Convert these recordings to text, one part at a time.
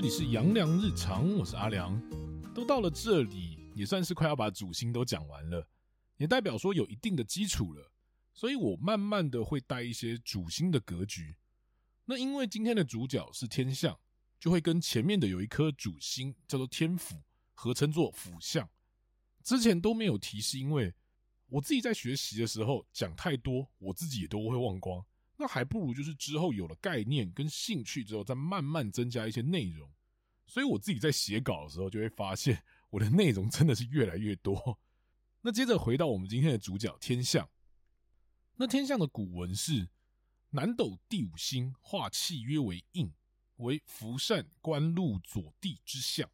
这里是阳光日常，我是阿良。都到了这里，也算是快要把主星都讲完了，也代表说有一定的基础了。所以我慢慢的会带一些主星的格局。那因为今天的主角是天相，就会跟前面的有一颗主星叫做天府合称作辅相。之前都没有提，是因为我自己在学习的时候讲太多，我自己也都会忘光。那还不如就是之后有了概念跟兴趣之后，再慢慢增加一些内容。所以我自己在写稿的时候，就会发现我的内容真的是越来越多。那接着回到我们今天的主角天象，那天象的古文是南斗第五星化气约为印，为福善官禄左帝之相，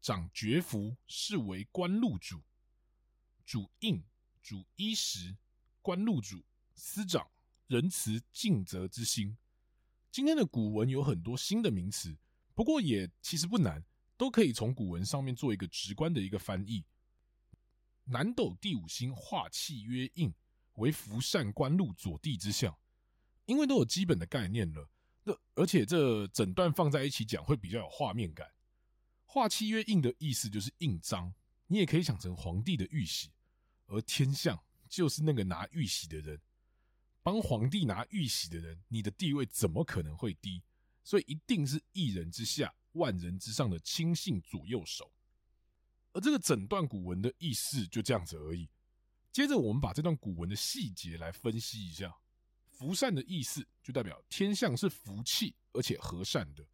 掌爵福，是为官禄主，主印，主衣食，官禄主，司掌。仁慈尽责之心，今天的古文有很多新的名词，不过也其实不难，都可以从古文上面做一个直观的一个翻译。南斗第五星化气曰印，为福善官禄左帝之相，因为都有基本的概念了，那而且这整段放在一起讲会比较有画面感。化气曰印的意思就是印章，你也可以想成皇帝的玉玺，而天象就是那个拿玉玺的人。帮皇帝拿玉玺的人，你的地位怎么可能会低？所以一定是一人之下，万人之上的亲信左右手。而这个整段古文的意思就这样子而已。接着我们把这段古文的细节来分析一下。福善的意思就代表天象是福气而且和善的，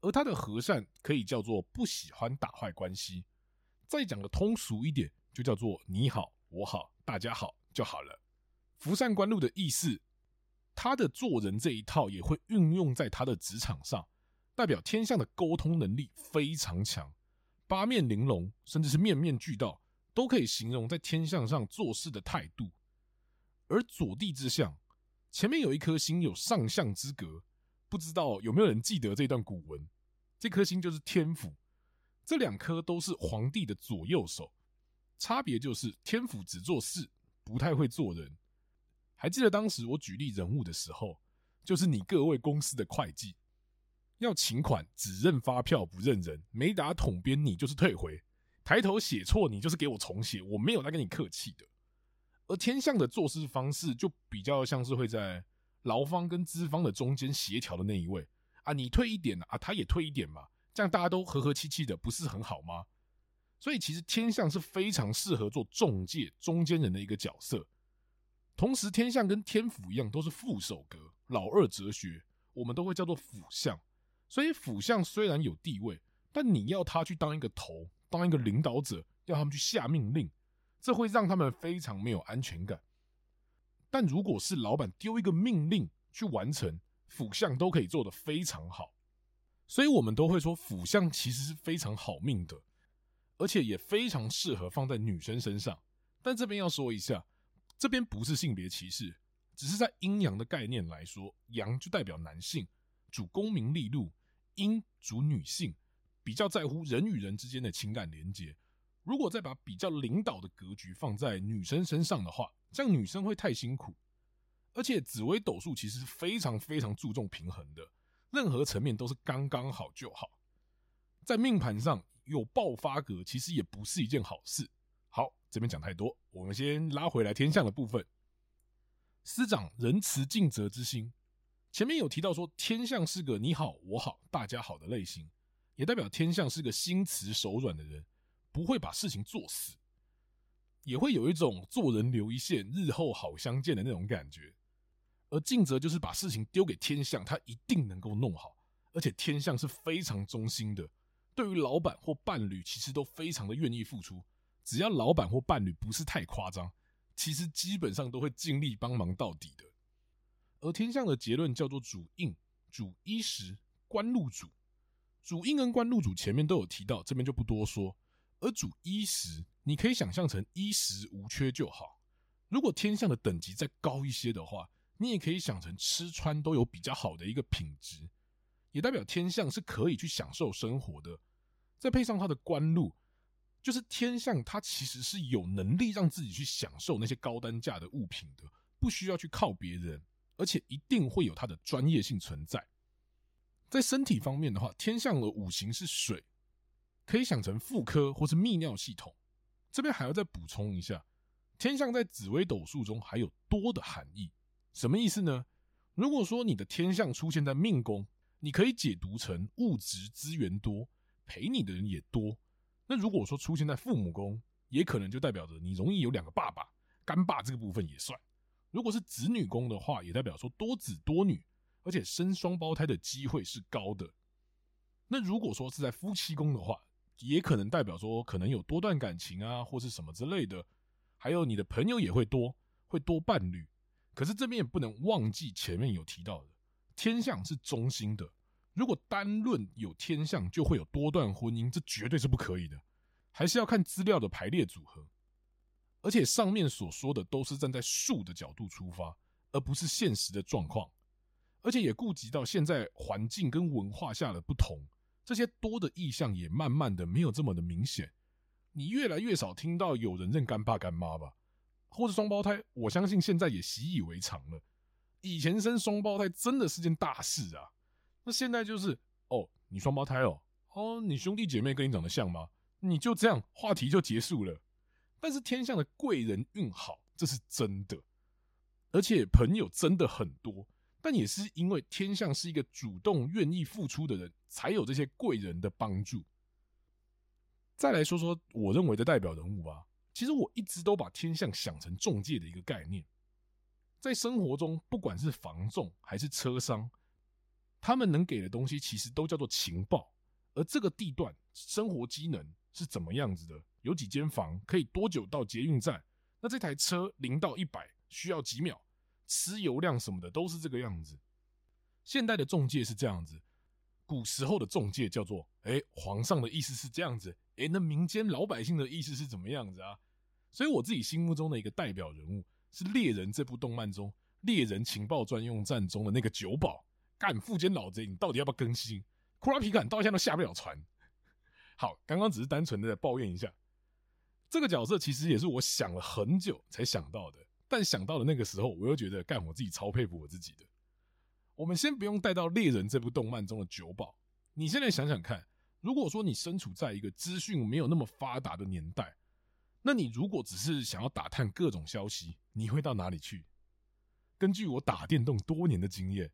而他的和善可以叫做不喜欢打坏关系。再讲的通俗一点，就叫做你好我好大家好就好了。福善官禄的意思，他的做人这一套也会运用在他的职场上，代表天相的沟通能力非常强，八面玲珑，甚至是面面俱到，都可以形容在天相上做事的态度。而左帝之相，前面有一颗星有上相之格，不知道有没有人记得这段古文？这颗星就是天府，这两颗都是皇帝的左右手，差别就是天府只做事，不太会做人。还记得当时我举例人物的时候，就是你各位公司的会计要请款，只认发票不认人，没打统编你就是退回，抬头写错你就是给我重写，我没有在跟你客气的。而天相的做事方式就比较像是会在劳方跟资方的中间协调的那一位啊，你退一点啊，他也退一点嘛，这样大家都和和气气的，不是很好吗？所以其实天相是非常适合做中介中间人的一个角色。同时，天相跟天府一样，都是副手格。老二哲学，我们都会叫做辅相。所以，辅相虽然有地位，但你要他去当一个头，当一个领导者，要他们去下命令，这会让他们非常没有安全感。但如果是老板丢一个命令去完成，辅相都可以做得非常好。所以我们都会说，辅相其实是非常好命的，而且也非常适合放在女生身上。但这边要说一下。这边不是性别歧视，只是在阴阳的概念来说，阳就代表男性，主功名利禄；阴主女性，比较在乎人与人之间的情感连接。如果再把比较领导的格局放在女生身上的话，这样女生会太辛苦。而且紫微斗数其实是非常非常注重平衡的，任何层面都是刚刚好就好。在命盘上有爆发格，其实也不是一件好事。这边讲太多，我们先拉回来天象的部分。司长仁慈尽责之心，前面有提到说天象是个你好我好大家好的类型，也代表天象是个心慈手软的人，不会把事情做死，也会有一种做人留一线，日后好相见的那种感觉。而尽责就是把事情丢给天象，他一定能够弄好，而且天象是非常忠心的，对于老板或伴侣，其实都非常的愿意付出。只要老板或伴侣不是太夸张，其实基本上都会尽力帮忙到底的。而天相的结论叫做主印、主衣食、官禄主。主印跟官禄主前面都有提到，这边就不多说。而主衣食，你可以想象成衣食无缺就好。如果天象的等级再高一些的话，你也可以想成吃穿都有比较好的一个品质，也代表天象是可以去享受生活的。再配上他的官禄。就是天相，他其实是有能力让自己去享受那些高单价的物品的，不需要去靠别人，而且一定会有他的专业性存在。在身体方面的话，天相的五行是水，可以想成妇科或是泌尿系统。这边还要再补充一下，天相在紫微斗数中还有多的含义，什么意思呢？如果说你的天相出现在命宫，你可以解读成物质资源多，陪你的人也多。那如果说出现在父母宫，也可能就代表着你容易有两个爸爸，干爸这个部分也算。如果是子女宫的话，也代表说多子多女，而且生双胞胎的机会是高的。那如果说是在夫妻宫的话，也可能代表说可能有多段感情啊，或是什么之类的。还有你的朋友也会多，会多伴侣。可是这边也不能忘记前面有提到的，天象是中心的。如果单论有天相就会有多段婚姻，这绝对是不可以的。还是要看资料的排列组合。而且上面所说的都是站在术的角度出发，而不是现实的状况。而且也顾及到现在环境跟文化下的不同，这些多的意象也慢慢的没有这么的明显。你越来越少听到有人认干爸干妈吧，或者双胞胎，我相信现在也习以为常了。以前生双胞胎真的是件大事啊，那现在就是哦，你双胞胎哦，哦，你兄弟姐妹跟你长得像吗？你就这样话题就结束了。但是天象的贵人运好，这是真的，而且朋友真的很多。但也是因为天象是一个主动愿意付出的人，才有这些贵人的帮助。再来说说我认为的代表人物吧。其实我一直都把天象想成中介的一个概念，在生活中，不管是房仲还是车商，他们能给的东西其实都叫做情报。而这个地段生活机能是怎么样子的？有几间房？可以多久到捷运站？那这台车零到一百需要几秒？吃油量什么的都是这个样子。现代的中介是这样子，古时候的中介叫做：哎，皇上的意思是这样子，哎，那民间老百姓的意思是怎么样子啊？所以我自己心目中的一个代表人物是《猎人》这部动漫中猎人情报专用站中的那个酒保。干富坚老贼，你到底要不要更新？库拉皮卡到现在都下不了船。好，刚刚只是单纯的抱怨一下。这个角色其实也是我想了很久才想到的，但想到的那个时候，我又觉得干我自己超佩服我自己的。我们先不用带到《猎人》这部动漫中的酒保，你现在想想看，如果说你身处在一个资讯没有那么发达的年代，那你如果只是想要打探各种消息，你会到哪里去？根据我打电动多年的经验，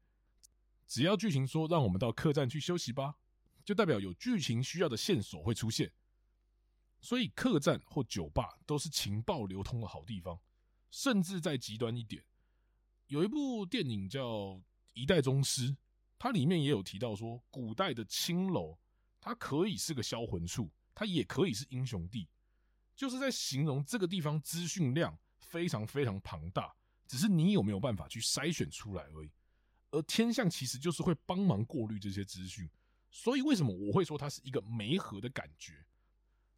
只要剧情说让我们到客栈去休息吧，就代表有剧情需要的线索会出现。所以客栈或酒吧都是情报流通的好地方，甚至再极端一点，有一部电影叫《一代宗师》，它里面也有提到说，古代的青楼它可以是个销魂处，它也可以是英雄地，就是在形容这个地方资讯量非常非常庞大，只是你有没有办法去筛选出来而已。而天象其实就是会帮忙过滤这些资讯，所以为什么我会说它是一个媒合的感觉？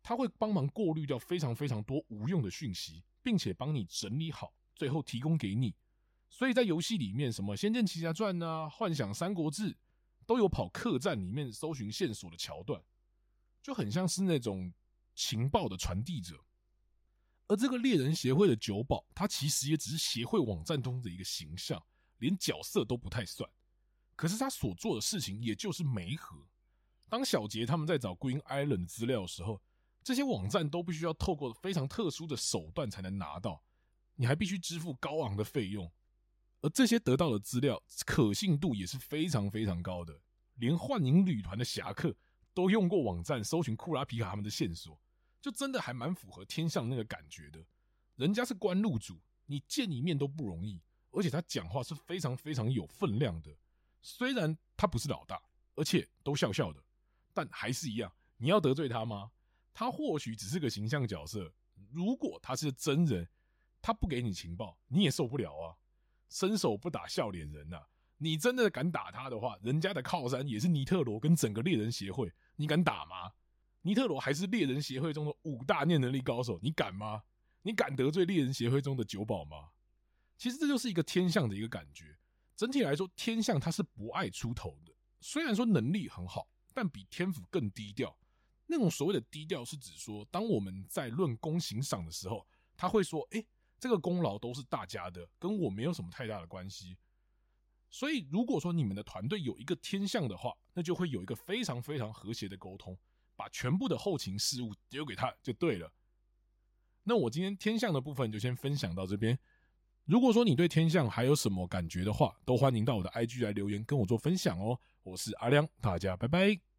它会帮忙过滤掉非常非常多无用的讯息，并且帮你整理好，最后提供给你。所以在游戏里面，什么《仙剑奇侠传》啊，《幻想三国志》都有跑客栈里面搜寻线索的桥段，就很像是那种情报的传递者。而这个猎人协会的酒保，他其实也只是协会网站中的一个形象，连角色都不太算。可是他所做的事情，也就是媒合。当小杰他们在找 Green Island 资料的时候，这些网站都必须要透过非常特殊的手段才能拿到，你还必须支付高昂的费用，而这些得到的资料可信度也是非常非常高的，连幻影旅团的侠客都用过网站搜寻库拉皮卡他们的线索，就真的还蛮符合天相那个感觉的。人家是官路主，你见一面都不容易，而且他讲话是非常非常有分量的。虽然他不是老大，而且都笑笑的，但还是一样，你要得罪他吗？他或许只是个形象角色，如果他是真人，他不给你情报，你也受不了啊！伸手不打笑脸人呐！你真的敢打他的话，人家的靠山也是尼特罗跟整个猎人协会，你敢打吗？尼特罗还是猎人协会中的五大念能力高手，你敢吗？你敢得罪猎人协会中的久保吗？其实这就是一个天象的一个感觉。整体来说，天象他是不爱出头的，虽然说能力很好，但比天府更低调。那种所谓的低调，是指说，当我们在论功行赏的时候，他会说：“哎，这个功劳都是大家的，跟我没有什么太大的关系。”所以如果说你们的团队有一个天象的话，那就会有一个非常非常和谐的沟通，把全部的后勤事务丢给他就对了。那我今天天象的部分就先分享到这边。如果说你对天象还有什么感觉的话，都欢迎到我的 IG 来留言跟我做分享哦。我是阿亮，大家拜拜。